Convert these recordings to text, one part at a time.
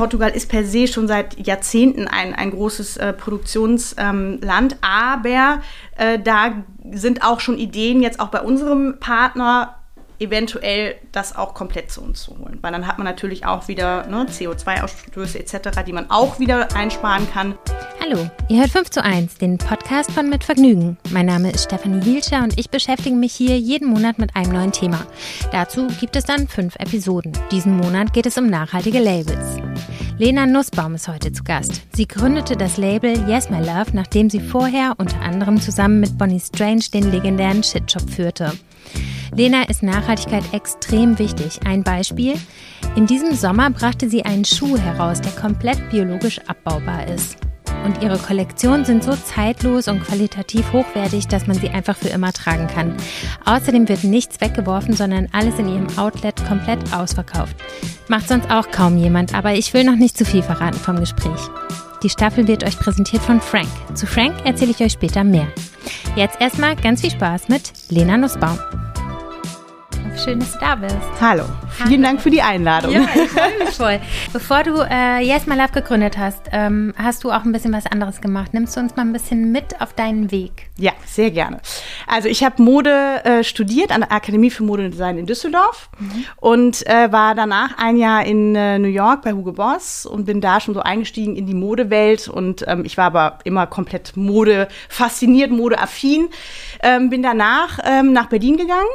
Portugal ist per se schon seit Jahrzehnten ein, ein großes äh, Produktionsland, ähm, aber äh, da sind auch schon Ideen jetzt auch bei unserem Partner eventuell das auch komplett zu uns zu holen. Weil dann hat man natürlich auch wieder ne, CO2-Ausstöße etc., die man auch wieder einsparen kann. Hallo, ihr hört 5 zu 1, den Podcast von Mit Vergnügen. Mein Name ist Stefanie Hielscher und ich beschäftige mich hier jeden Monat mit einem neuen Thema. Dazu gibt es dann fünf Episoden. Diesen Monat geht es um nachhaltige Labels. Lena Nussbaum ist heute zu Gast. Sie gründete das Label Yes My Love, nachdem sie vorher unter anderem zusammen mit Bonnie Strange den legendären Shitshop führte. Lena ist Nachhaltigkeit extrem wichtig. Ein Beispiel. In diesem Sommer brachte sie einen Schuh heraus, der komplett biologisch abbaubar ist. Und ihre Kollektionen sind so zeitlos und qualitativ hochwertig, dass man sie einfach für immer tragen kann. Außerdem wird nichts weggeworfen, sondern alles in ihrem Outlet komplett ausverkauft. Macht sonst auch kaum jemand, aber ich will noch nicht zu viel verraten vom Gespräch. Die Staffel wird euch präsentiert von Frank. Zu Frank erzähle ich euch später mehr. Jetzt erstmal ganz viel Spaß mit Lena Nussbaum. Schön, dass du da bist. Hallo. Vielen Dank für die Einladung. Ja, ich freue mich voll. Bevor du äh, Yes My Love gegründet hast, ähm, hast du auch ein bisschen was anderes gemacht. Nimmst du uns mal ein bisschen mit auf deinen Weg? Ja, sehr gerne. Also ich habe Mode äh, studiert an der Akademie für Mode und Design in Düsseldorf mhm. und äh, war danach ein Jahr in äh, New York bei Hugo Boss und bin da schon so eingestiegen in die Modewelt und ähm, ich war aber immer komplett Mode fasziniert, modeaffin. Ähm, bin danach ähm, nach Berlin gegangen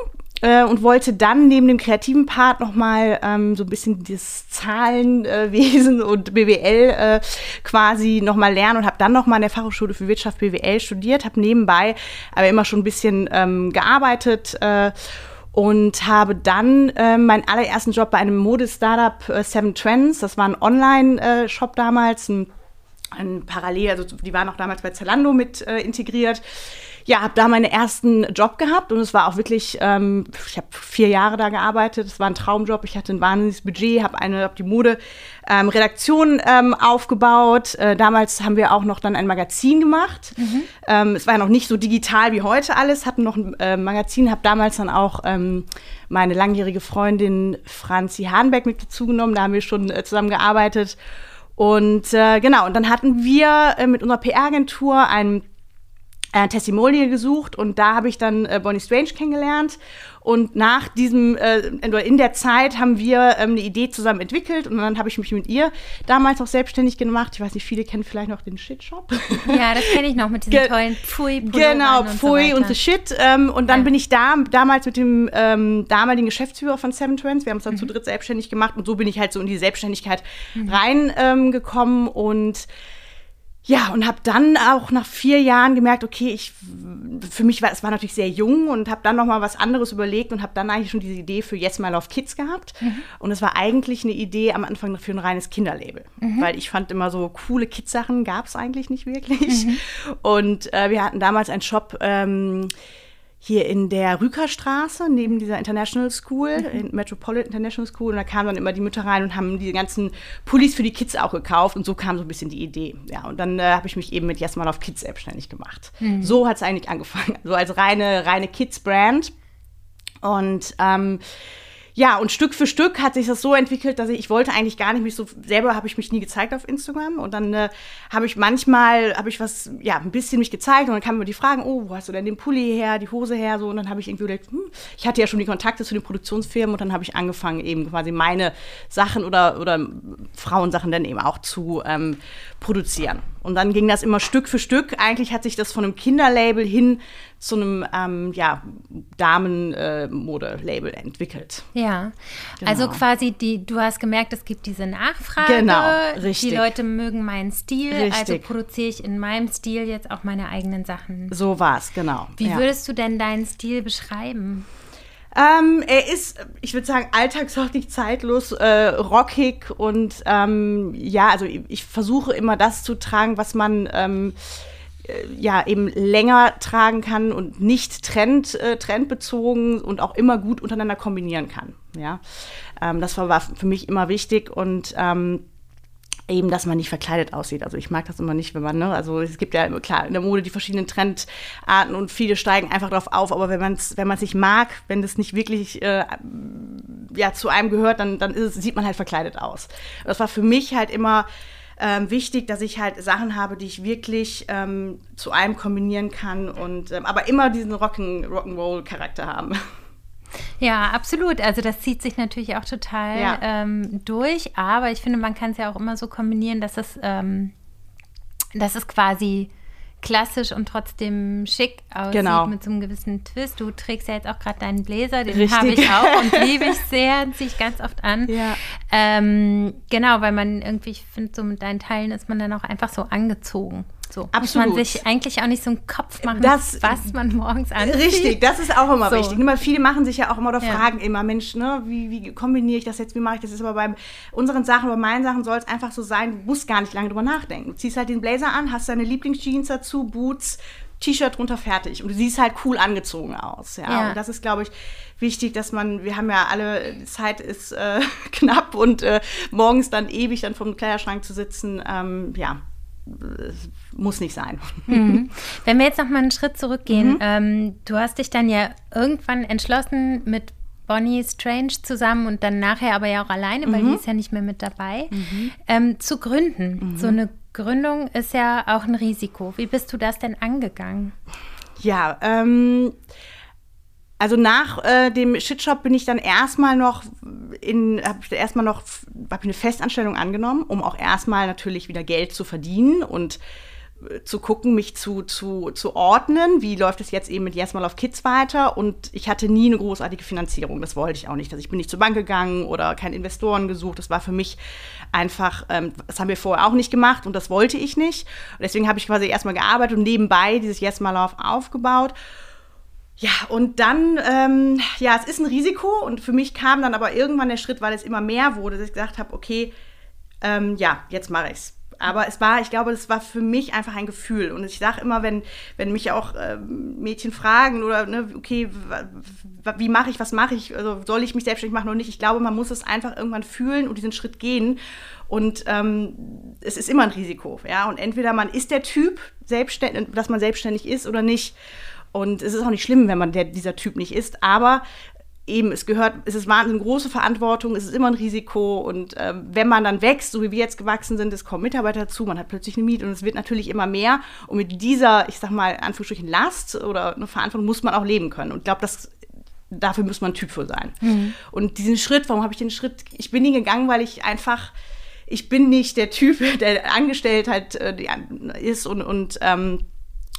äh, und wollte dann neben dem kreativen Part nochmal ähm, so ein bisschen das Zahlenwesen äh, und BWL äh, quasi nochmal lernen und habe dann nochmal an der Fachhochschule für Wirtschaft BWL studiert, habe nebenbei aber immer schon ein bisschen ähm, gearbeitet äh, und habe dann äh, meinen allerersten Job bei einem Modestartup äh, Seven Trends, das war ein Online-Shop äh, damals, ein, Parallel, also die waren auch damals bei Zalando mit äh, integriert ja, habe da meinen ersten Job gehabt und es war auch wirklich, ähm, ich habe vier Jahre da gearbeitet, es war ein Traumjob, ich hatte ein wahnsinniges Budget, habe eine, hab die Mode ähm, ähm, aufgebaut. Äh, damals haben wir auch noch dann ein Magazin gemacht. Mhm. Ähm, es war ja noch nicht so digital wie heute alles, hatten noch ein äh, Magazin, habe damals dann auch ähm, meine langjährige Freundin Franzi Hahnbeck mit dazugenommen, da haben wir schon äh, zusammen gearbeitet. Und äh, genau, und dann hatten wir äh, mit unserer PR-Agentur einen äh, Testimonial gesucht und da habe ich dann äh, Bonnie Strange kennengelernt. Und nach diesem, äh, in der Zeit haben wir ähm, eine Idee zusammen entwickelt und dann habe ich mich mit ihr damals auch selbstständig gemacht. Ich weiß nicht, viele kennen vielleicht noch den Shit-Shop. Ja, das kenne ich noch mit diesen Ge tollen Pfui Genau, Pfui und, so und The Shit. Ähm, und dann ja. bin ich da damals mit dem ähm, damaligen Geschäftsführer von Seven Trends, wir haben uns dann mhm. zu dritt selbstständig gemacht und so bin ich halt so in die Selbstständigkeit mhm. reingekommen und ja, und habe dann auch nach vier Jahren gemerkt, okay, ich für mich war es war natürlich sehr jung und habe dann noch mal was anderes überlegt und habe dann eigentlich schon diese Idee für Yes My Love Kids gehabt mhm. und es war eigentlich eine Idee am Anfang für ein reines Kinderlabel, mhm. weil ich fand immer so coole Kids-Sachen gab es eigentlich nicht wirklich mhm. und äh, wir hatten damals einen Shop ähm, hier in der Rükerstraße, neben dieser International School, mhm. Metropolitan International School. Und da kamen dann immer die Mütter rein und haben die ganzen Pullis für die Kids auch gekauft. Und so kam so ein bisschen die Idee. Ja, und dann äh, habe ich mich eben mit Jasmal auf Kids selbstständig gemacht. Mhm. So hat es eigentlich angefangen. So also als reine, reine Kids-Brand. Und ähm, ja, und Stück für Stück hat sich das so entwickelt, dass ich, ich wollte eigentlich gar nicht mich so, selber habe ich mich nie gezeigt auf Instagram und dann äh, habe ich manchmal, habe ich was, ja, ein bisschen mich gezeigt und dann kamen mir die Fragen, oh, wo hast du denn den Pulli her, die Hose her, so und dann habe ich irgendwie gedacht, hm, ich hatte ja schon die Kontakte zu den Produktionsfirmen und dann habe ich angefangen eben quasi meine Sachen oder, oder Frauensachen dann eben auch zu ähm, produzieren. Und dann ging das immer Stück für Stück. Eigentlich hat sich das von einem Kinderlabel hin zu einem ähm, ja, Damenmode-Label äh, entwickelt. Ja, genau. also quasi die, du hast gemerkt, es gibt diese Nachfrage. Genau, richtig. Die Leute mögen meinen Stil, also richtig. also produziere ich in meinem Stil jetzt auch meine eigenen Sachen. So war es, genau. Wie ja. würdest du denn deinen Stil beschreiben? Ähm, er ist, ich würde sagen, alltagshaftig zeitlos, äh, rockig und ähm, ja, also ich, ich, versuche immer das zu tragen, was man ähm, äh, ja eben länger tragen kann und nicht trend, äh, trendbezogen und auch immer gut untereinander kombinieren kann. Ja, ähm, das war, war für mich immer wichtig und ähm, eben, dass man nicht verkleidet aussieht. Also ich mag das immer nicht, wenn man, ne, also es gibt ja klar in der Mode die verschiedenen Trendarten und viele steigen einfach drauf auf, aber wenn man es wenn man nicht mag, wenn das nicht wirklich äh, ja zu einem gehört, dann dann ist, sieht man halt verkleidet aus. Das war für mich halt immer ähm, wichtig, dass ich halt Sachen habe, die ich wirklich ähm, zu einem kombinieren kann und ähm, aber immer diesen Rock'n Rock'n'Roll Charakter haben. Ja, absolut. Also das zieht sich natürlich auch total ja. ähm, durch, aber ich finde, man kann es ja auch immer so kombinieren, dass es, ähm, dass es quasi klassisch und trotzdem schick aussieht genau. mit so einem gewissen Twist. Du trägst ja jetzt auch gerade deinen Bläser, den habe ich auch und liebe ich sehr, ziehe ich ganz oft an. Ja. Ähm, genau, weil man irgendwie, ich finde, so mit deinen Teilen ist man dann auch einfach so angezogen. So Absolut. muss man sich eigentlich auch nicht so einen Kopf machen, das, was man morgens anzieht. Richtig, das ist auch immer so. wichtig. Immer, viele machen sich ja auch immer oder ja. fragen immer, Mensch, ne, wie, wie kombiniere ich das jetzt, wie mache ich das? jetzt? Aber bei unseren Sachen, bei meinen Sachen soll es einfach so sein, du musst gar nicht lange drüber nachdenken. Du ziehst halt den Blazer an, hast deine Lieblingsjeans dazu, Boots, T-Shirt drunter fertig und du siehst halt cool angezogen aus. Ja, ja. und das ist, glaube ich, wichtig, dass man, wir haben ja alle, die Zeit ist äh, knapp und äh, morgens dann ewig dann vom Kleiderschrank zu sitzen, ähm, ja, muss nicht sein. Mhm. Wenn wir jetzt noch mal einen Schritt zurückgehen, mhm. ähm, du hast dich dann ja irgendwann entschlossen mit Bonnie Strange zusammen und dann nachher aber ja auch alleine, weil mhm. die ist ja nicht mehr mit dabei, mhm. ähm, zu gründen. Mhm. So eine Gründung ist ja auch ein Risiko. Wie bist du das denn angegangen? Ja, ähm, also nach äh, dem Shitshop bin ich dann erstmal noch in, habe ich erstmal noch, habe eine Festanstellung angenommen, um auch erstmal natürlich wieder Geld zu verdienen und äh, zu gucken, mich zu, zu, zu ordnen. Wie läuft es jetzt eben mit Yes Mal auf Kids weiter? Und ich hatte nie eine großartige Finanzierung. Das wollte ich auch nicht. Also ich bin nicht zur Bank gegangen oder keinen Investoren gesucht. Das war für mich einfach, ähm, das haben wir vorher auch nicht gemacht und das wollte ich nicht. Und deswegen habe ich quasi erstmal gearbeitet und nebenbei dieses Yes Mal auf aufgebaut. Ja, und dann, ähm, ja, es ist ein Risiko und für mich kam dann aber irgendwann der Schritt, weil es immer mehr wurde, dass ich gesagt habe, okay, ähm, ja, jetzt mache ich's. Aber es war, ich glaube, das war für mich einfach ein Gefühl. Und ich sage immer, wenn, wenn mich auch ähm, Mädchen fragen oder, ne, okay, wie mache ich, was mache ich, also soll ich mich selbstständig machen oder nicht, ich glaube, man muss es einfach irgendwann fühlen und diesen Schritt gehen. Und ähm, es ist immer ein Risiko, ja. Und entweder man ist der Typ, dass man selbstständig ist oder nicht. Und es ist auch nicht schlimm, wenn man der, dieser Typ nicht ist, aber eben, es gehört, es ist wahnsinnig große Verantwortung, es ist immer ein Risiko und äh, wenn man dann wächst, so wie wir jetzt gewachsen sind, es kommen Mitarbeiter dazu, man hat plötzlich eine Miete und es wird natürlich immer mehr und mit dieser, ich sag mal, Anführungsstrichen Last oder eine Verantwortung muss man auch leben können und ich glaube, das dafür muss man ein Typ für sein. Mhm. Und diesen Schritt, warum habe ich den Schritt, ich bin nie gegangen, weil ich einfach, ich bin nicht der Typ, der angestellt halt äh, ist und, und ähm,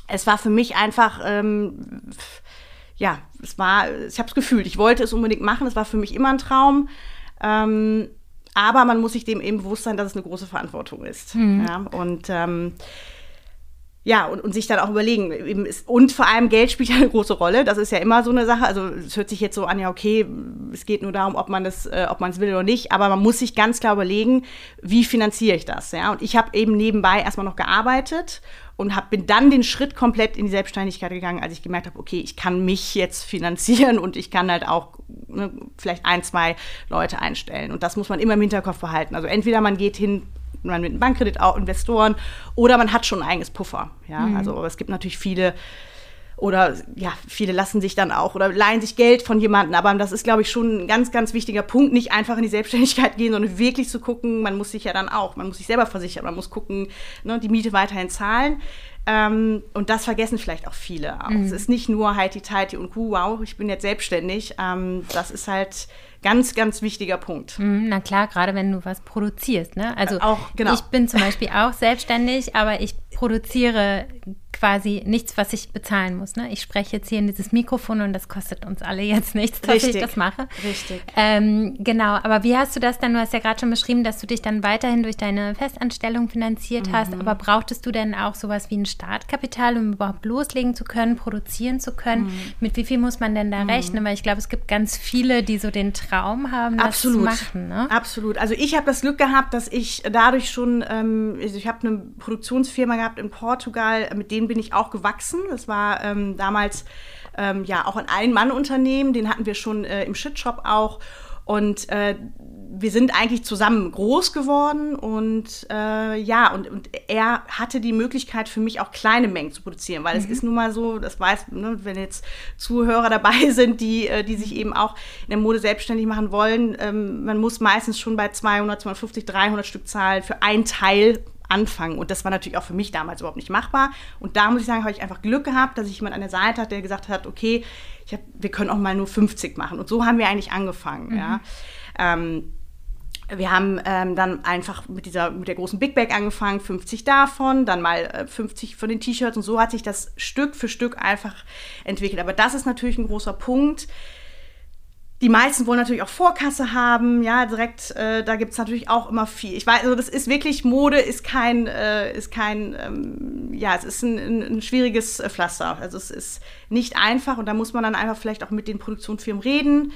es war für mich einfach, ähm, ja, es war, ich habe es gefühlt, ich wollte es unbedingt machen, es war für mich immer ein Traum. Ähm, aber man muss sich dem eben bewusst sein, dass es eine große Verantwortung ist. Mhm. Ja, und ähm, ja, und, und sich dann auch überlegen. Und vor allem Geld spielt ja eine große Rolle. Das ist ja immer so eine Sache. Also es hört sich jetzt so an, ja, okay, es geht nur darum, ob man das, äh, ob man es will oder nicht. Aber man muss sich ganz klar überlegen, wie finanziere ich das. Ja? Und ich habe eben nebenbei erstmal noch gearbeitet und hab, bin dann den Schritt komplett in die Selbstständigkeit gegangen, als ich gemerkt habe, okay, ich kann mich jetzt finanzieren und ich kann halt auch ne, vielleicht ein, zwei Leute einstellen. Und das muss man immer im Hinterkopf behalten. Also entweder man geht hin, man mit einem Bankkredit, auch Investoren, oder man hat schon ein eigenes Puffer. Ja, mhm. also aber es gibt natürlich viele oder ja, viele lassen sich dann auch oder leihen sich Geld von jemandem. Aber das ist, glaube ich, schon ein ganz, ganz wichtiger Punkt. Nicht einfach in die Selbstständigkeit gehen, sondern wirklich zu gucken, man muss sich ja dann auch, man muss sich selber versichern, man muss gucken, ne, die Miete weiterhin zahlen. Ähm, und das vergessen vielleicht auch viele auch. Mhm. Es ist nicht nur Heidi Tighty und wow, ich bin jetzt selbstständig. Ähm, das ist halt ganz, ganz wichtiger Punkt. Mhm, na klar, gerade wenn du was produzierst. Ne? Also auch, genau. ich bin zum Beispiel auch selbstständig, aber ich produziere quasi nichts, was ich bezahlen muss. Ne? Ich spreche jetzt hier in dieses Mikrofon und das kostet uns alle jetzt nichts, dass Richtig. ich das mache. Richtig. Ähm, genau, aber wie hast du das dann? Du hast ja gerade schon beschrieben, dass du dich dann weiterhin durch deine Festanstellung finanziert mhm. hast, aber brauchtest du denn auch sowas wie ein Startkapital, um überhaupt loslegen zu können, produzieren zu können? Mhm. Mit wie viel muss man denn da mhm. rechnen? Weil ich glaube, es gibt ganz viele, die so den Traum haben, das Absolut. zu machen. Ne? Absolut. Also ich habe das Glück gehabt, dass ich dadurch schon, ähm, also ich habe eine Produktionsfirma gehabt in Portugal, mit denen bin ich auch gewachsen. Das war ähm, damals ähm, ja auch ein Ein-Mann-Unternehmen, den hatten wir schon äh, im Shitshop auch. Und äh, wir sind eigentlich zusammen groß geworden und äh, ja, und, und er hatte die Möglichkeit für mich auch kleine Mengen zu produzieren, weil mhm. es ist nun mal so, das weiß, ne, wenn jetzt Zuhörer dabei sind, die, äh, die sich eben auch in der Mode selbstständig machen wollen, ähm, man muss meistens schon bei 200, 250, 300 Stück zahlen für ein Teil anfangen. Und das war natürlich auch für mich damals überhaupt nicht machbar. Und da muss ich sagen, habe ich einfach Glück gehabt, dass ich jemand an der Seite hatte, der gesagt hat, okay, hab, wir können auch mal nur 50 machen. Und so haben wir eigentlich angefangen. Mhm. Ja. Ähm, wir haben ähm, dann einfach mit dieser mit der großen Big Bag angefangen, 50 davon, dann mal äh, 50 von den T-Shirts und so hat sich das Stück für Stück einfach entwickelt. Aber das ist natürlich ein großer Punkt. Die meisten wollen natürlich auch Vorkasse haben, ja, direkt, äh, da gibt es natürlich auch immer viel. Ich weiß, also das ist wirklich, Mode ist kein, äh, ist kein, ähm, ja, es ist ein, ein, schwieriges äh, Pflaster. Also es ist nicht einfach und da muss man dann einfach vielleicht auch mit den Produktionsfirmen reden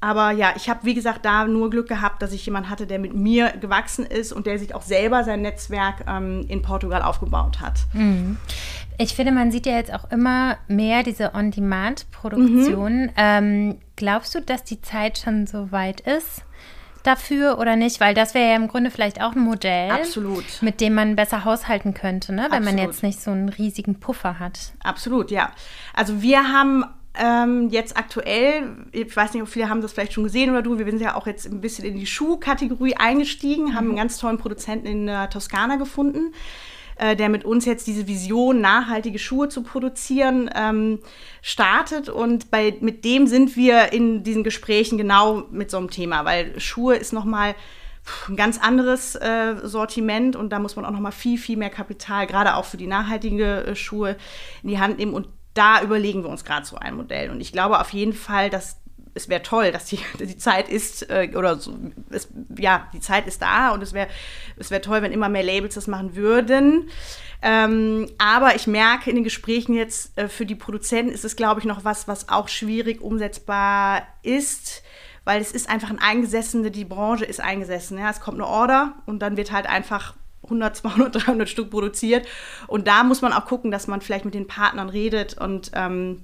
aber ja, ich habe, wie gesagt, da nur Glück gehabt, dass ich jemanden hatte, der mit mir gewachsen ist und der sich auch selber sein Netzwerk ähm, in Portugal aufgebaut hat. Mhm. Ich finde, man sieht ja jetzt auch immer mehr diese On-Demand-Produktion. Mhm. Ähm, glaubst du, dass die Zeit schon so weit ist? dafür oder nicht? Weil das wäre ja im Grunde vielleicht auch ein Modell, Absolut. mit dem man besser haushalten könnte, ne? wenn Absolut. man jetzt nicht so einen riesigen Puffer hat. Absolut, ja. Also wir haben ähm, jetzt aktuell, ich weiß nicht, ob viele haben das vielleicht schon gesehen oder du, wir sind ja auch jetzt ein bisschen in die Schuhkategorie eingestiegen, haben einen mhm. ganz tollen Produzenten in äh, Toskana gefunden, äh, der mit uns jetzt diese Vision, nachhaltige Schuhe zu produzieren, ähm, startet. Und bei, mit dem sind wir in diesen Gesprächen genau mit so einem Thema, weil Schuhe ist nochmal ein ganz anderes äh, Sortiment und da muss man auch noch mal viel, viel mehr Kapital, gerade auch für die nachhaltigen äh, Schuhe, in die Hand nehmen. Und da überlegen wir uns gerade so ein Modell. Und ich glaube auf jeden Fall, dass es wäre toll, dass die, die Zeit ist, äh, oder so, es, ja, die Zeit ist da und es wäre es wär toll, wenn immer mehr Labels das machen würden. Ähm, aber ich merke in den Gesprächen jetzt, äh, für die Produzenten ist es, glaube ich, noch was, was auch schwierig umsetzbar ist, weil es ist einfach ein eingesessene, die Branche ist eingesessen. Ja? Es kommt eine Order und dann wird halt einfach 100, 200, 300 Stück produziert. Und da muss man auch gucken, dass man vielleicht mit den Partnern redet und ähm,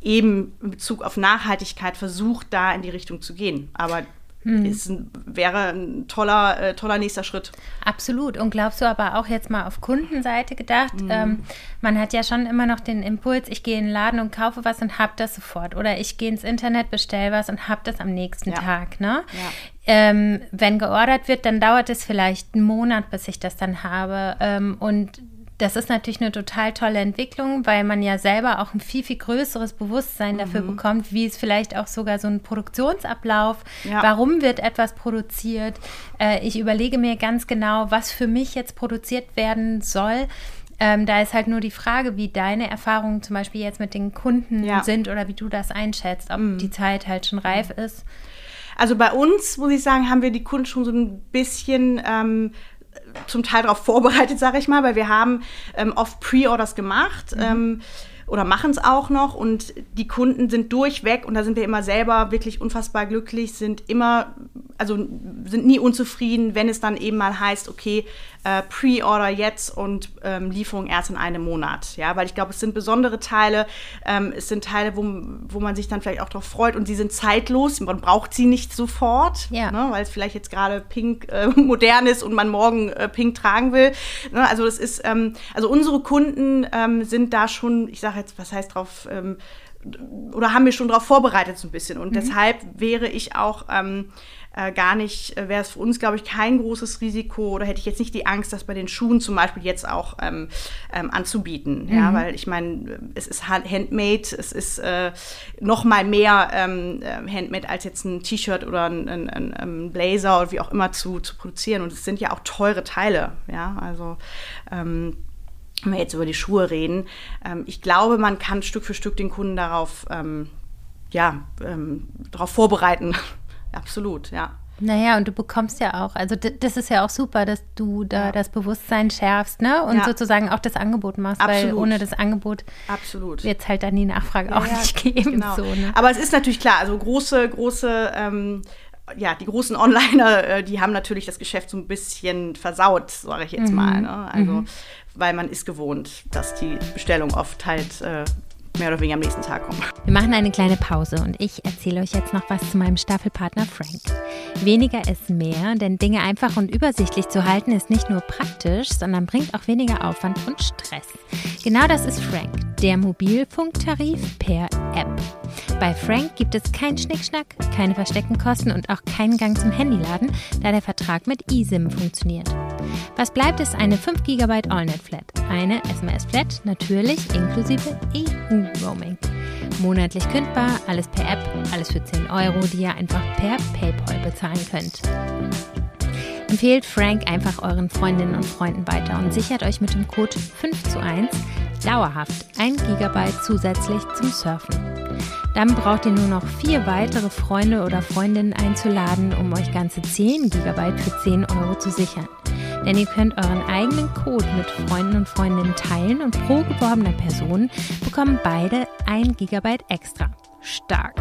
eben in Bezug auf Nachhaltigkeit versucht, da in die Richtung zu gehen. Aber hm. es wäre ein toller, äh, toller nächster Schritt. Absolut. Und glaubst du aber auch jetzt mal auf Kundenseite gedacht, hm. ähm, man hat ja schon immer noch den Impuls, ich gehe in den Laden und kaufe was und hab das sofort. Oder ich gehe ins Internet, bestelle was und hab das am nächsten ja. Tag. Ne? Ja. Ähm, wenn geordert wird, dann dauert es vielleicht einen Monat, bis ich das dann habe. Ähm, und das ist natürlich eine total tolle Entwicklung, weil man ja selber auch ein viel, viel größeres Bewusstsein dafür mhm. bekommt, wie es vielleicht auch sogar so ein Produktionsablauf, ja. warum wird etwas produziert. Äh, ich überlege mir ganz genau, was für mich jetzt produziert werden soll. Ähm, da ist halt nur die Frage, wie deine Erfahrungen zum Beispiel jetzt mit den Kunden ja. sind oder wie du das einschätzt, ob mhm. die Zeit halt schon reif ist. Also bei uns, muss ich sagen, haben wir die Kunden schon so ein bisschen ähm, zum Teil darauf vorbereitet, sage ich mal, weil wir haben ähm, oft Pre-Orders gemacht. Mhm. Ähm, oder machen es auch noch und die Kunden sind durchweg und da sind wir immer selber wirklich unfassbar glücklich, sind immer, also sind nie unzufrieden, wenn es dann eben mal heißt, okay, äh, Pre-Order jetzt und ähm, Lieferung erst in einem Monat. Ja, weil ich glaube, es sind besondere Teile, ähm, es sind Teile, wo, wo man sich dann vielleicht auch darauf freut und sie sind zeitlos, man braucht sie nicht sofort, ja. ne, weil es vielleicht jetzt gerade pink äh, modern ist und man morgen äh, pink tragen will. Ne, also das ist, ähm, also unsere Kunden ähm, sind da schon, ich sage jetzt, was heißt drauf, ähm, oder haben wir schon darauf vorbereitet so ein bisschen und mhm. deshalb wäre ich auch ähm, äh, gar nicht, äh, wäre es für uns, glaube ich, kein großes Risiko oder hätte ich jetzt nicht die Angst, das bei den Schuhen zum Beispiel jetzt auch ähm, ähm, anzubieten. Mhm. Ja, weil ich meine, es ist Handmade, es ist äh, noch mal mehr ähm, äh, Handmade als jetzt ein T-Shirt oder ein, ein, ein, ein, Blazer oder wie auch immer zu, zu produzieren. Und es sind ja auch teure Teile. Ja, also ähm, wenn wir jetzt über die Schuhe reden, ähm, ich glaube, man kann Stück für Stück den Kunden darauf, ähm, ja, ähm, darauf vorbereiten, absolut, ja. Naja, und du bekommst ja auch, also das ist ja auch super, dass du da ja. das Bewusstsein schärfst, ne? Und ja. sozusagen auch das Angebot machst, Absolut. weil ohne das Angebot wird es halt dann die Nachfrage ja, auch nicht geben. Genau. So, ne? Aber es ist natürlich klar, also große, große ähm, ja, die großen Onliner, äh, die haben natürlich das Geschäft so ein bisschen versaut, sage ich jetzt mhm. mal. Ne? Also, mhm. weil man ist gewohnt, dass die Bestellung oft halt äh, mehr oder weniger am nächsten Tag kommen. Wir machen eine kleine Pause und ich erzähle euch jetzt noch was zu meinem Staffelpartner Frank. Weniger ist mehr, denn Dinge einfach und übersichtlich zu halten ist nicht nur praktisch, sondern bringt auch weniger Aufwand und Stress. Genau das ist Frank, der Mobilfunktarif per App. Bei Frank gibt es keinen Schnickschnack, keine versteckten Kosten und auch keinen Gang zum Handyladen, da der Vertrag mit eSIM funktioniert. Was bleibt, ist eine 5 GB AllNet-Flat, eine SMS-Flat, natürlich inklusive EU-Roaming. Monatlich kündbar, alles per App, alles für 10 Euro, die ihr einfach per PayPal bezahlen könnt. Empfehlt Frank einfach euren Freundinnen und Freunden weiter und sichert euch mit dem Code 5 zu 1 dauerhaft 1 GB zusätzlich zum Surfen. Dann braucht ihr nur noch vier weitere Freunde oder Freundinnen einzuladen, um euch ganze 10 GB für 10 Euro zu sichern. Denn ihr könnt euren eigenen Code mit Freunden und Freundinnen teilen und pro geworbener Person bekommen beide 1 GB extra. Stark!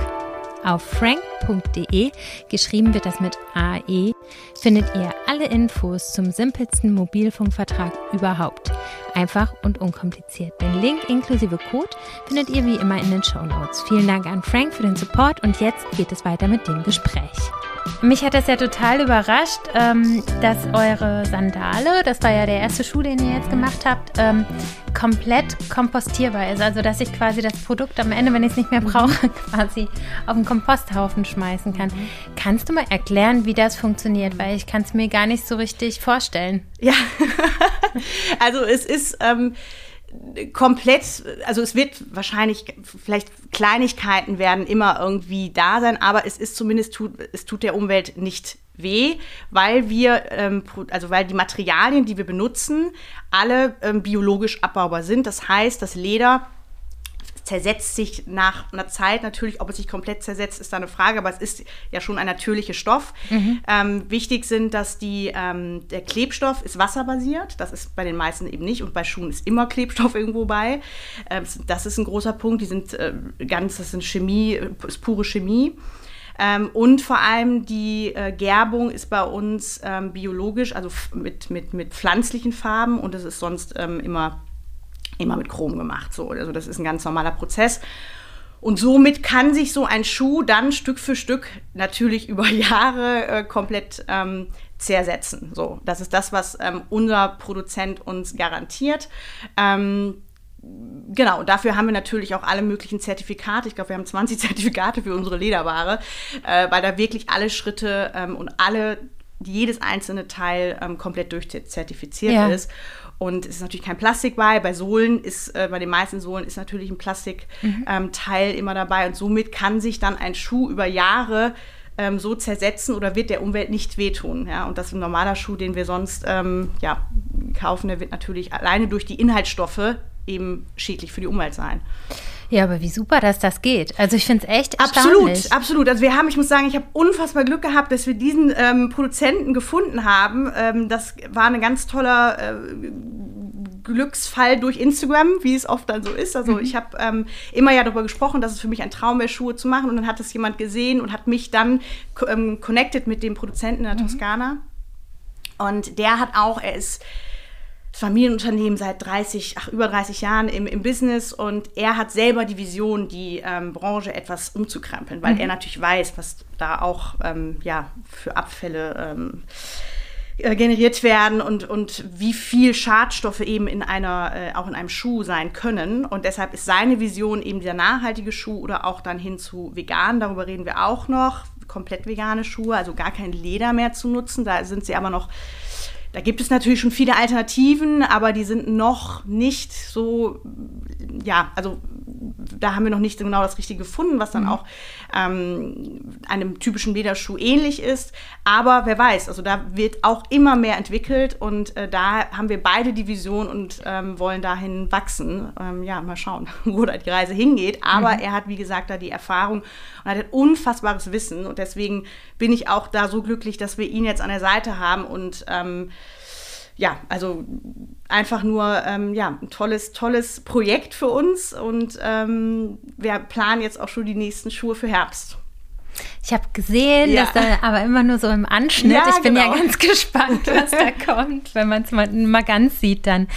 Auf frank.de, geschrieben wird das mit AE, findet ihr alle Infos zum simpelsten Mobilfunkvertrag überhaupt. Einfach und unkompliziert. Den Link inklusive Code findet ihr wie immer in den Show Notes. Vielen Dank an Frank für den Support und jetzt geht es weiter mit dem Gespräch. Mich hat das ja total überrascht, ähm, dass eure Sandale, das war ja der erste Schuh, den ihr jetzt gemacht habt, ähm, komplett kompostierbar ist. Also dass ich quasi das Produkt am Ende, wenn ich es nicht mehr mhm. brauche, quasi auf den Komposthaufen schmeißen kann. Mhm. Kannst du mal erklären, wie das funktioniert? Weil ich kann es mir gar nicht so richtig vorstellen. Ja, also es ist... Ähm komplett, also es wird wahrscheinlich, vielleicht Kleinigkeiten werden immer irgendwie da sein, aber es ist zumindest, tut, es tut der Umwelt nicht weh, weil wir, ähm, also weil die Materialien, die wir benutzen, alle ähm, biologisch abbaubar sind. Das heißt, das Leder zersetzt sich nach einer Zeit natürlich, ob es sich komplett zersetzt, ist da eine Frage, aber es ist ja schon ein natürlicher Stoff. Mhm. Ähm, wichtig sind, dass die, ähm, der Klebstoff ist wasserbasiert, das ist bei den meisten eben nicht und bei Schuhen ist immer Klebstoff irgendwo bei. Ähm, das ist ein großer Punkt, die sind äh, ganz, das sind Chemie, ist pure Chemie. Ähm, und vor allem die äh, Gerbung ist bei uns ähm, biologisch, also mit, mit, mit pflanzlichen Farben und es ist sonst ähm, immer immer mit Chrom gemacht. So. Also das ist ein ganz normaler Prozess. Und somit kann sich so ein Schuh dann Stück für Stück natürlich über Jahre äh, komplett ähm, zersetzen. So, das ist das, was ähm, unser Produzent uns garantiert. Ähm, genau, dafür haben wir natürlich auch alle möglichen Zertifikate. Ich glaube, wir haben 20 Zertifikate für unsere Lederware, äh, weil da wirklich alle Schritte ähm, und alle jedes einzelne Teil ähm, komplett durchzertifiziert ja. ist. Und es ist natürlich kein Plastik bei. Bei Sohlen ist, äh, bei den meisten Sohlen ist natürlich ein Plastikteil mhm. ähm, immer dabei. Und somit kann sich dann ein Schuh über Jahre ähm, so zersetzen oder wird der Umwelt nicht wehtun. Ja? Und das ist ein normaler Schuh, den wir sonst ähm, ja, kaufen, der wird natürlich alleine durch die Inhaltsstoffe eben schädlich für die Umwelt sein. Ja, aber wie super, dass das geht. Also ich finde es echt Absolut, absolut. Also wir haben, ich muss sagen, ich habe unfassbar Glück gehabt, dass wir diesen ähm, Produzenten gefunden haben. Ähm, das war ein ganz toller äh, Glücksfall durch Instagram, wie es oft dann so ist. Also mhm. ich habe ähm, immer ja darüber gesprochen, dass es für mich ein Traum wäre, Schuhe zu machen. Und dann hat es jemand gesehen und hat mich dann ähm, connected mit dem Produzenten in der mhm. Toskana. Und der hat auch, er ist Familienunternehmen seit 30, ach, über 30 Jahren im, im Business und er hat selber die Vision, die ähm, Branche etwas umzukrempeln, weil mhm. er natürlich weiß, was da auch ähm, ja, für Abfälle ähm, äh, generiert werden und, und wie viel Schadstoffe eben in einer, äh, auch in einem Schuh sein können. Und deshalb ist seine Vision eben der nachhaltige Schuh oder auch dann hin zu vegan. Darüber reden wir auch noch. Komplett vegane Schuhe, also gar kein Leder mehr zu nutzen. Da sind sie aber noch da gibt es natürlich schon viele Alternativen, aber die sind noch nicht so, ja, also da haben wir noch nicht genau das Richtige gefunden, was dann mhm. auch ähm, einem typischen Lederschuh ähnlich ist. Aber wer weiß, also da wird auch immer mehr entwickelt und äh, da haben wir beide die Vision und ähm, wollen dahin wachsen. Ähm, ja, mal schauen, wo da die Reise hingeht. Aber mhm. er hat, wie gesagt, da die Erfahrung und hat ein unfassbares Wissen und deswegen bin ich auch da so glücklich, dass wir ihn jetzt an der Seite haben und ähm, ja, also einfach nur ähm, ja, ein tolles, tolles Projekt für uns und ähm, wir planen jetzt auch schon die nächsten Schuhe für Herbst. Ich habe gesehen, ja. dass da aber immer nur so im Anschnitt. Ja, ich bin genau. ja ganz gespannt, was da kommt, wenn man es mal, mal, ganz sieht dann.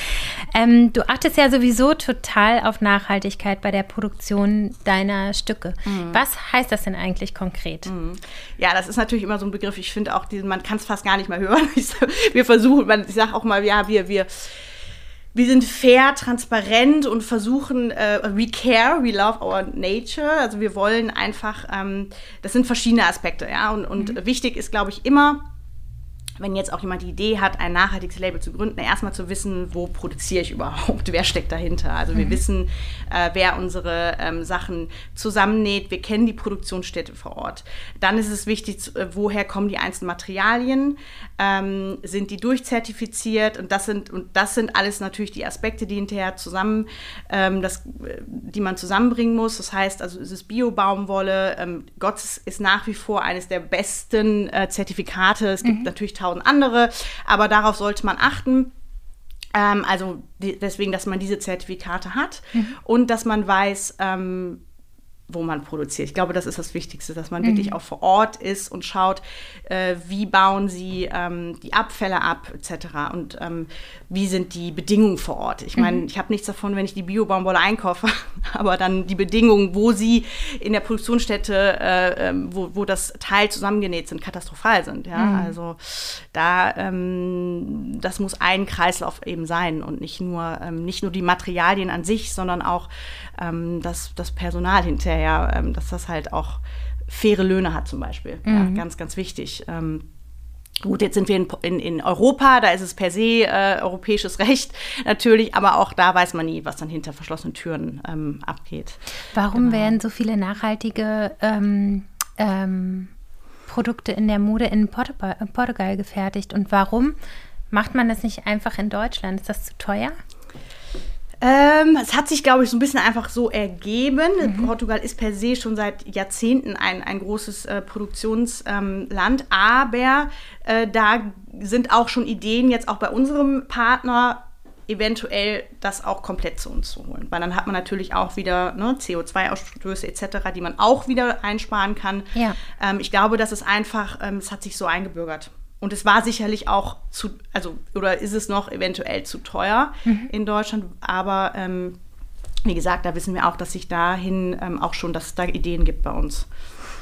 Ähm, du achtest ja sowieso total auf Nachhaltigkeit bei der Produktion deiner Stücke. Mhm. Was heißt das denn eigentlich konkret? Mhm. Ja, das ist natürlich immer so ein Begriff. Ich finde auch, diesen, man kann es fast gar nicht mehr hören. wir versuchen, man, ich sage auch mal, ja, wir, wir wir sind fair, transparent und versuchen, äh, we care, we love our nature. Also wir wollen einfach, ähm, das sind verschiedene Aspekte, ja. Und, und mhm. wichtig ist, glaube ich, immer, wenn jetzt auch jemand die Idee hat, ein nachhaltiges Label zu gründen, erstmal zu wissen, wo produziere ich überhaupt, wer steckt dahinter. Also wir mhm. wissen, äh, wer unsere ähm, Sachen zusammennäht, wir kennen die Produktionsstätte vor Ort. Dann ist es wichtig, zu, äh, woher kommen die einzelnen Materialien, ähm, sind die durchzertifiziert und das sind und das sind alles natürlich die Aspekte, die hinterher zusammen, ähm, das, die man zusammenbringen muss. Das heißt, also es ist Bio-Baumwolle. Ähm, Gott ist nach wie vor eines der besten äh, Zertifikate. Es gibt mhm. natürlich tausend andere, aber darauf sollte man achten. Ähm, also deswegen, dass man diese Zertifikate hat mhm. und dass man weiß, ähm, wo man produziert. Ich glaube, das ist das Wichtigste, dass man mhm. wirklich auch vor Ort ist und schaut, äh, wie bauen sie ähm, die Abfälle ab etc. Und ähm, wie sind die Bedingungen vor Ort. Ich meine, mhm. ich habe nichts davon, wenn ich die Bio-Baumwolle einkaufe, aber dann die Bedingungen, wo sie in der Produktionsstätte, äh, ähm, wo, wo das Teil zusammengenäht sind, katastrophal sind. Ja? Mhm. Also da, ähm, das muss ein Kreislauf eben sein und nicht nur, ähm, nicht nur die Materialien an sich, sondern auch ähm, das, das Personal hinterher, ähm, dass das halt auch faire Löhne hat zum Beispiel. Mhm. Ja, ganz, ganz wichtig. Ähm, Gut, jetzt sind wir in, in, in, Europa, da ist es per se äh, europäisches Recht natürlich, aber auch da weiß man nie, was dann hinter verschlossenen Türen ähm, abgeht. Warum genau. werden so viele nachhaltige ähm, ähm, Produkte in der Mode in Portugal, Portugal gefertigt und warum macht man das nicht einfach in Deutschland? Ist das zu teuer? Ähm, es hat sich, glaube ich, so ein bisschen einfach so ergeben. Mhm. Portugal ist per se schon seit Jahrzehnten ein, ein großes äh, Produktionsland, ähm, aber äh, da sind auch schon Ideen jetzt auch bei unserem Partner eventuell das auch komplett zu uns zu holen. Weil dann hat man natürlich auch wieder ne, CO2-Ausstöße etc., die man auch wieder einsparen kann. Ja. Ähm, ich glaube, das ist einfach, ähm, es hat sich so eingebürgert. Und es war sicherlich auch zu, also, oder ist es noch eventuell zu teuer mhm. in Deutschland, aber ähm, wie gesagt, da wissen wir auch, dass sich dahin ähm, auch schon, dass es da Ideen gibt bei uns.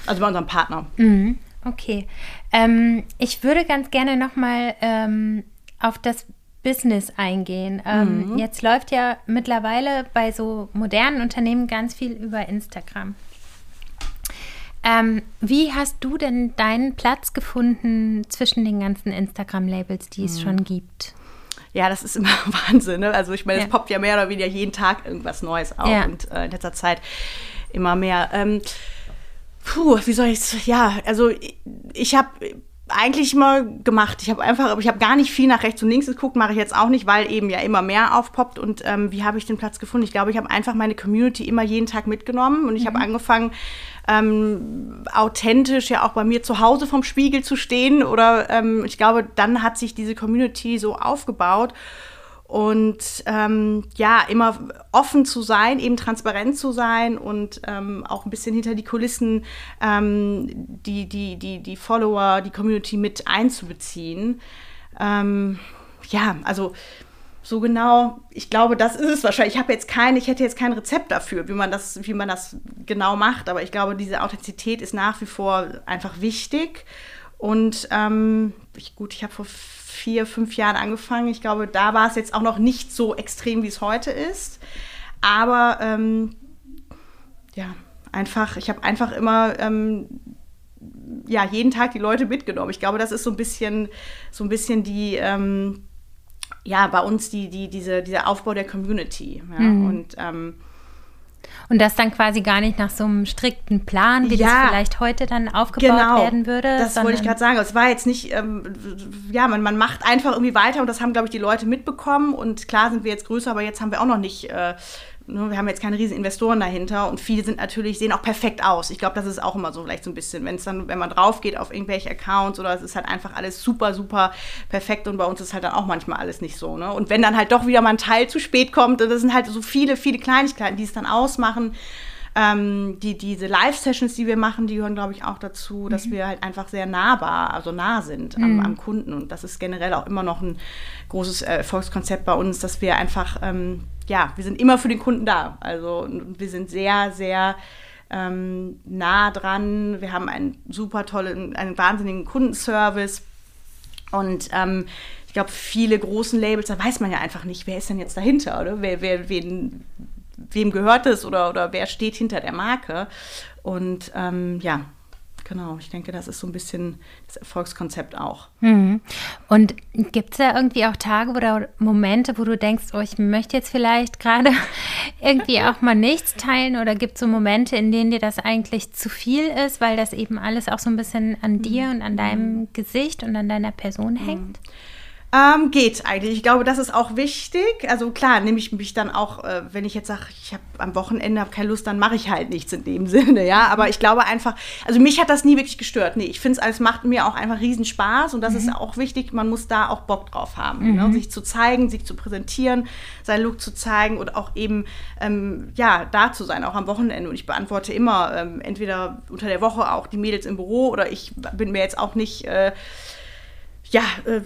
Also bei unserem Partner. Mhm. Okay. Ähm, ich würde ganz gerne nochmal ähm, auf das Business eingehen. Ähm, mhm. Jetzt läuft ja mittlerweile bei so modernen Unternehmen ganz viel über Instagram. Ähm, wie hast du denn deinen Platz gefunden zwischen den ganzen Instagram-Labels, die es mhm. schon gibt? Ja, das ist immer Wahnsinn. Ne? Also ich meine, es poppt ja mehr oder weniger jeden Tag irgendwas Neues auf ja. und äh, in letzter Zeit immer mehr. Ähm, puh, wie soll ich es? Ja, also ich, ich habe eigentlich mal gemacht. Ich habe einfach, aber ich habe gar nicht viel nach rechts und links geguckt, mache ich jetzt auch nicht, weil eben ja immer mehr aufpoppt. Und ähm, wie habe ich den Platz gefunden? Ich glaube, ich habe einfach meine Community immer jeden Tag mitgenommen und ich mhm. habe angefangen, ähm, authentisch ja auch bei mir zu Hause vom Spiegel zu stehen. Oder ähm, ich glaube, dann hat sich diese Community so aufgebaut und ähm, ja, immer offen zu sein, eben transparent zu sein und ähm, auch ein bisschen hinter die Kulissen ähm, die, die, die, die Follower, die Community mit einzubeziehen. Ähm, ja, also so genau, ich glaube, das ist es wahrscheinlich. Ich habe jetzt kein, ich hätte jetzt kein Rezept dafür, wie man das, wie man das genau macht, aber ich glaube, diese Authentizität ist nach wie vor einfach wichtig. Und ähm, ich, gut, ich habe vor vier, fünf Jahren angefangen. Ich glaube, da war es jetzt auch noch nicht so extrem, wie es heute ist. Aber ähm, ja, einfach, ich habe einfach immer ähm, ja, jeden Tag die Leute mitgenommen. Ich glaube, das ist so ein bisschen, so ein bisschen die, ähm, ja, bei uns die, die, diese, dieser Aufbau der Community. Ja? Mhm. Und ähm, und das dann quasi gar nicht nach so einem strikten Plan, wie ja, das vielleicht heute dann aufgebaut genau, werden würde. Das wollte ich gerade sagen. Es war jetzt nicht, ähm, ja, man, man macht einfach irgendwie weiter und das haben, glaube ich, die Leute mitbekommen. Und klar sind wir jetzt größer, aber jetzt haben wir auch noch nicht äh, wir haben jetzt keine riesen Investoren dahinter und viele sind natürlich, sehen auch perfekt aus. Ich glaube, das ist auch immer so vielleicht so ein bisschen, wenn es dann, wenn man drauf geht auf irgendwelche Accounts oder es ist halt einfach alles super, super perfekt und bei uns ist halt dann auch manchmal alles nicht so. Ne? Und wenn dann halt doch wieder mal ein Teil zu spät kommt, das sind halt so viele, viele Kleinigkeiten, die es dann ausmachen. Ähm, die, diese Live-Sessions, die wir machen, die gehören, glaube ich, auch dazu, dass mhm. wir halt einfach sehr nahbar, also nah sind am, mhm. am, Kunden. Und das ist generell auch immer noch ein großes Erfolgskonzept bei uns, dass wir einfach, ähm, ja, wir sind immer für den Kunden da. Also wir sind sehr, sehr ähm, nah dran. Wir haben einen super tollen, einen wahnsinnigen Kundenservice. Und ähm, ich glaube, viele großen Labels, da weiß man ja einfach nicht, wer ist denn jetzt dahinter, oder? Wer, wer, wen, wem gehört es oder, oder wer steht hinter der Marke. Und ähm, ja, Genau, ich denke, das ist so ein bisschen das Erfolgskonzept auch. Mhm. Und gibt es da irgendwie auch Tage oder Momente, wo du denkst, oh, ich möchte jetzt vielleicht gerade irgendwie auch mal nichts teilen? Oder gibt es so Momente, in denen dir das eigentlich zu viel ist, weil das eben alles auch so ein bisschen an dir und an deinem mhm. Gesicht und an deiner Person hängt? Mhm. Ähm, geht eigentlich. Ich glaube, das ist auch wichtig. Also klar, nehme ich mich dann auch, äh, wenn ich jetzt sage, ich habe am Wochenende hab keine Lust, dann mache ich halt nichts in dem Sinne, ja. Aber ich glaube einfach, also mich hat das nie wirklich gestört. Nee, ich finde es, es macht mir auch einfach riesen Spaß und das mhm. ist auch wichtig. Man muss da auch Bock drauf haben, ne? mhm. ne? sich zu zeigen, sich zu präsentieren, seinen Look zu zeigen und auch eben ähm, ja da zu sein, auch am Wochenende. Und ich beantworte immer ähm, entweder unter der Woche auch die Mädels im Büro oder ich bin mir jetzt auch nicht äh, ja, äh,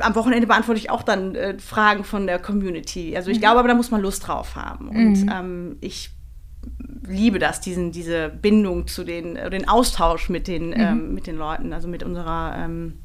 am Wochenende beantworte ich auch dann äh, Fragen von der Community. Also ich mhm. glaube, aber da muss man Lust drauf haben. Und mhm. ähm, ich liebe das, diesen, diese Bindung zu den, äh, den Austausch mit den, mhm. ähm, mit den Leuten, also mit unserer ähm,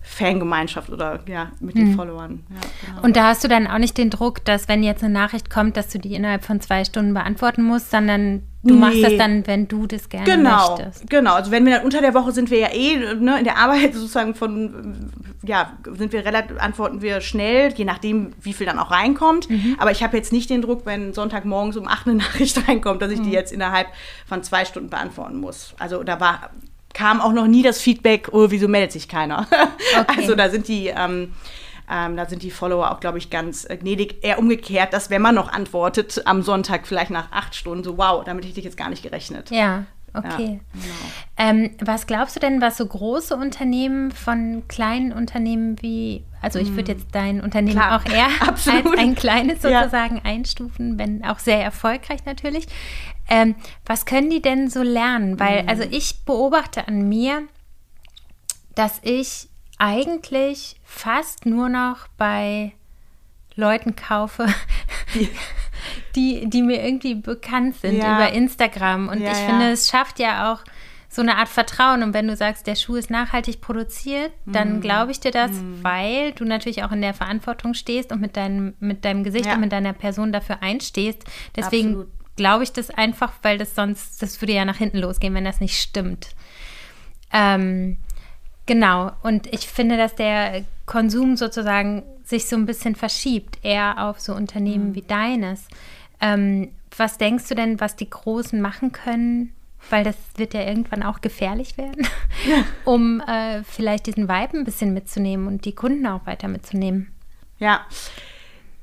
Fangemeinschaft oder ja, mit den mhm. Followern. Ja, genau. Und da hast du dann auch nicht den Druck, dass wenn jetzt eine Nachricht kommt, dass du die innerhalb von zwei Stunden beantworten musst, sondern du nee. machst das dann, wenn du das gerne genau, möchtest. Genau, also wenn wir dann unter der Woche sind wir ja eh ne, in der Arbeit sozusagen von, ja, sind wir relativ, antworten wir schnell, je nachdem, wie viel dann auch reinkommt. Mhm. Aber ich habe jetzt nicht den Druck, wenn Sonntagmorgens um acht eine Nachricht reinkommt, dass ich mhm. die jetzt innerhalb von zwei Stunden beantworten muss. Also da war kam auch noch nie das Feedback, oh, wieso meldet sich keiner? Okay. Also da sind die, ähm, ähm, da sind die Follower auch, glaube ich, ganz äh, gnädig. Eher umgekehrt, dass wenn man noch antwortet am Sonntag, vielleicht nach acht Stunden, so wow, damit hätte ich jetzt gar nicht gerechnet. Ja. Okay. Ja, genau. ähm, was glaubst du denn, was so große Unternehmen von kleinen Unternehmen wie, also ich würde hm. jetzt dein Unternehmen Klar, auch eher als ein kleines sozusagen ja. einstufen, wenn auch sehr erfolgreich natürlich. Ähm, was können die denn so lernen? Weil, mhm. also ich beobachte an mir, dass ich eigentlich fast nur noch bei Leuten kaufe, die, die mir irgendwie bekannt sind ja. über Instagram. Und ja, ich ja. finde, es schafft ja auch so eine Art Vertrauen. Und wenn du sagst, der Schuh ist nachhaltig produziert, dann mhm. glaube ich dir das, mhm. weil du natürlich auch in der Verantwortung stehst und mit deinem, mit deinem Gesicht und mit deiner Person dafür einstehst. Deswegen glaube ich das einfach, weil das sonst, das würde ja nach hinten losgehen, wenn das nicht stimmt. Ähm, genau, und ich finde, dass der Konsum sozusagen sich so ein bisschen verschiebt, eher auf so Unternehmen mhm. wie deines. Ähm, was denkst du denn, was die Großen machen können? Weil das wird ja irgendwann auch gefährlich werden, ja. um äh, vielleicht diesen Vibe ein bisschen mitzunehmen und die Kunden auch weiter mitzunehmen. Ja,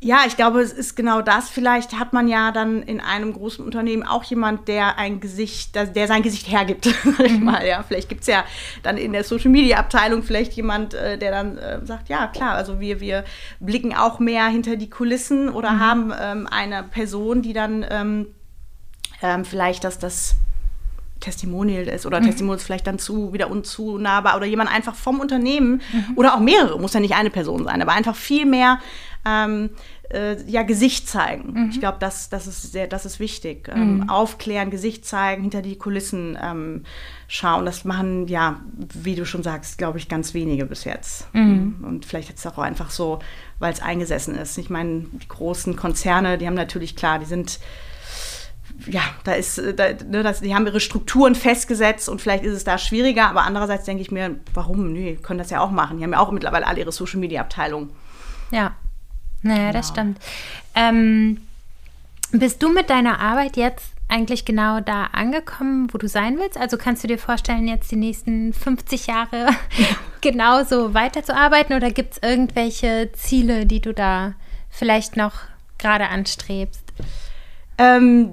ja, ich glaube, es ist genau das. Vielleicht hat man ja dann in einem großen Unternehmen auch jemand, der ein Gesicht, der sein Gesicht hergibt, sag ich mhm. mal. Ja, vielleicht gibt es ja dann in der Social Media Abteilung vielleicht jemand, äh, der dann äh, sagt, ja klar, also wir, wir blicken auch mehr hinter die Kulissen oder mhm. haben ähm, eine Person, die dann ähm, ähm, vielleicht das, das Testimonial ist oder mhm. Testimonials vielleicht dann zu wieder unzunahbar oder jemand einfach vom Unternehmen mhm. oder auch mehrere, muss ja nicht eine Person sein, aber einfach viel mehr ähm, äh, ja, Gesicht zeigen. Mhm. Ich glaube, das, das, ist sehr, das ist wichtig. Ähm, mhm. Aufklären, Gesicht zeigen, hinter die Kulissen ähm, schauen. Das machen, ja, wie du schon sagst, glaube ich, ganz wenige bis jetzt. Mhm. Und vielleicht jetzt auch einfach so, weil es eingesessen ist. Ich meine, die großen Konzerne, die haben natürlich klar, die sind ja, da ist, äh, da, ne, das, die haben ihre Strukturen festgesetzt und vielleicht ist es da schwieriger, aber andererseits denke ich mir, warum? Nee, können das ja auch machen. Die haben ja auch mittlerweile alle ihre Social Media Abteilung. Ja, naja, genau. das stimmt. Ähm, bist du mit deiner Arbeit jetzt eigentlich genau da angekommen, wo du sein willst? Also kannst du dir vorstellen, jetzt die nächsten 50 Jahre genauso weiterzuarbeiten oder gibt es irgendwelche Ziele, die du da vielleicht noch gerade anstrebst? Ähm,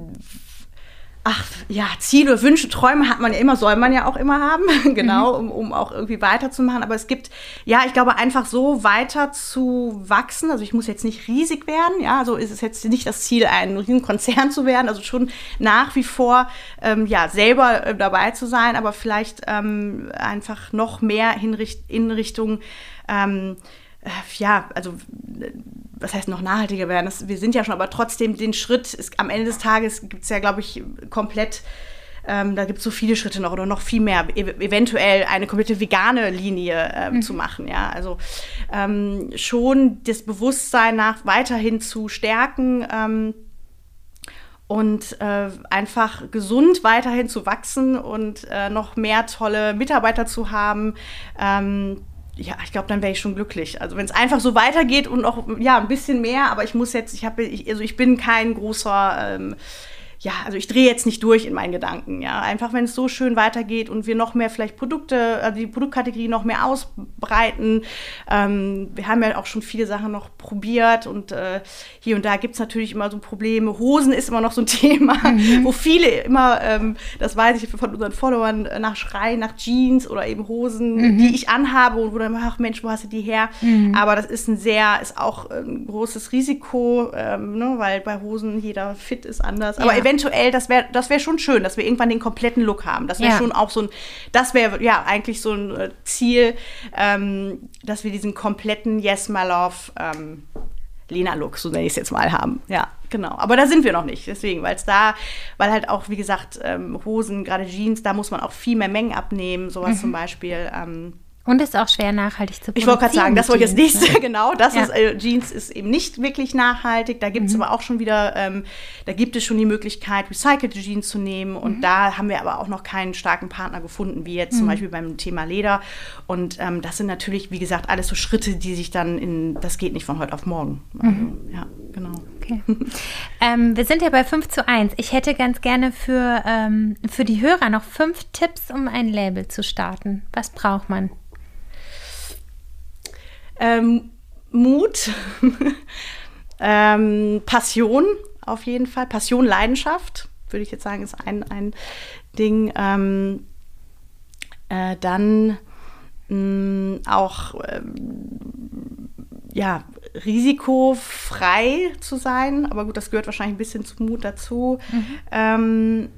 Ach ja, Ziele, Wünsche, Träume hat man ja immer, soll man ja auch immer haben, genau, mhm. um, um auch irgendwie weiterzumachen. Aber es gibt, ja, ich glaube, einfach so weiter zu wachsen. Also ich muss jetzt nicht riesig werden, ja, also ist es jetzt nicht das Ziel, ein riesen Konzern zu werden, also schon nach wie vor, ähm, ja, selber äh, dabei zu sein, aber vielleicht ähm, einfach noch mehr in, in Richtung, ähm, äh, ja, also was heißt noch nachhaltiger werden? Das, wir sind ja schon, aber trotzdem den Schritt, ist, am Ende des Tages gibt es ja, glaube ich, komplett, ähm, da gibt es so viele Schritte noch oder noch viel mehr, e eventuell eine komplette vegane Linie ähm, mhm. zu machen. Ja, also ähm, schon das Bewusstsein nach weiterhin zu stärken ähm, und äh, einfach gesund weiterhin zu wachsen und äh, noch mehr tolle Mitarbeiter zu haben ähm, ja, ich glaube, dann wäre ich schon glücklich. Also wenn es einfach so weitergeht und noch ja ein bisschen mehr, aber ich muss jetzt, ich habe, ich, also ich bin kein großer ähm, ja, also ich drehe jetzt nicht durch in meinen Gedanken, ja. Einfach, wenn es so schön weitergeht und wir noch mehr vielleicht Produkte, also die Produktkategorie noch mehr ausbreiten. Ähm, wir haben ja auch schon viele Sachen noch probiert und äh, hier und da gibt es natürlich immer so Probleme. Hosen ist immer noch so ein Thema, mhm. wo viele immer, ähm, das weiß ich von unseren Followern, äh, nach Schreien, nach Jeans oder eben Hosen, mhm. die ich anhabe und wo dann, ach Mensch, wo hast du die her? Mhm. Aber das ist ein sehr, ist auch ein großes Risiko, ähm, ne, weil bei Hosen jeder fit ist anders. Aber ja eventuell, das wäre das wär schon schön, dass wir irgendwann den kompletten Look haben. Das wäre ja. schon auch so ein, das wäre ja eigentlich so ein äh, Ziel, ähm, dass wir diesen kompletten Yes, My Love ähm, Lena-Look, so nenne ich es jetzt mal, haben. Ja, genau. Aber da sind wir noch nicht. Deswegen, weil es da, weil halt auch, wie gesagt, ähm, Hosen, gerade Jeans, da muss man auch viel mehr Mengen abnehmen, sowas mhm. zum Beispiel. Ähm, und ist auch schwer nachhaltig zu produzieren. Ich wollte gerade sagen, das wollte ich als nächstes, ne? genau. Das ja. ist, äh, Jeans ist eben nicht wirklich nachhaltig. Da gibt es mhm. aber auch schon wieder, ähm, da gibt es schon die Möglichkeit, recycelte Jeans zu nehmen. Und mhm. da haben wir aber auch noch keinen starken Partner gefunden, wie jetzt mhm. zum Beispiel beim Thema Leder. Und ähm, das sind natürlich, wie gesagt, alles so Schritte, die sich dann in, das geht nicht von heute auf morgen. Also, ja, genau. Okay. ähm, wir sind ja bei 5 zu 1. Ich hätte ganz gerne für, ähm, für die Hörer noch fünf Tipps, um ein Label zu starten. Was braucht man? Ähm, Mut, ähm, Passion auf jeden Fall, Passion, Leidenschaft, würde ich jetzt sagen, ist ein, ein Ding. Ähm, äh, dann mh, auch ähm, ja, risikofrei zu sein, aber gut, das gehört wahrscheinlich ein bisschen zum Mut dazu. Mhm. Ähm,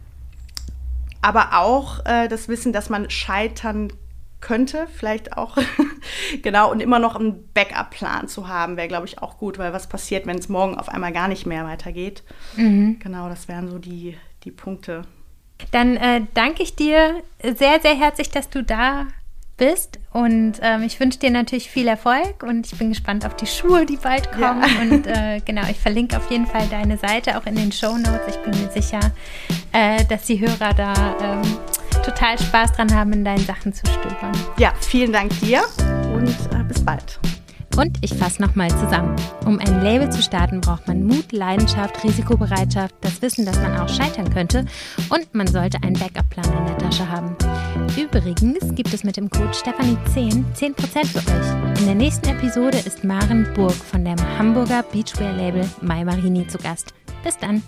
aber auch äh, das Wissen, dass man scheitern kann könnte, vielleicht auch. genau, und immer noch einen Backup-Plan zu haben, wäre, glaube ich, auch gut, weil was passiert, wenn es morgen auf einmal gar nicht mehr weitergeht. Mhm. Genau, das wären so die, die Punkte. Dann äh, danke ich dir sehr, sehr herzlich, dass du da bist. Und ähm, ich wünsche dir natürlich viel Erfolg und ich bin gespannt auf die Schuhe, die bald kommen. Ja. Und äh, genau, ich verlinke auf jeden Fall deine Seite auch in den Show Notes. Ich bin mir sicher, äh, dass die Hörer da ähm, total Spaß dran haben, in deinen Sachen zu stöbern. Ja, vielen Dank dir und äh, bis bald. Und ich fasse nochmal zusammen. Um ein Label zu starten, braucht man Mut, Leidenschaft, Risikobereitschaft, das Wissen, dass man auch scheitern könnte und man sollte einen Backup-Plan in der Tasche haben. Übrigens gibt es mit dem Code Stefanie10 10% für euch. In der nächsten Episode ist Maren Burg von dem Hamburger Beachwear-Label My Marini zu Gast. Bis dann!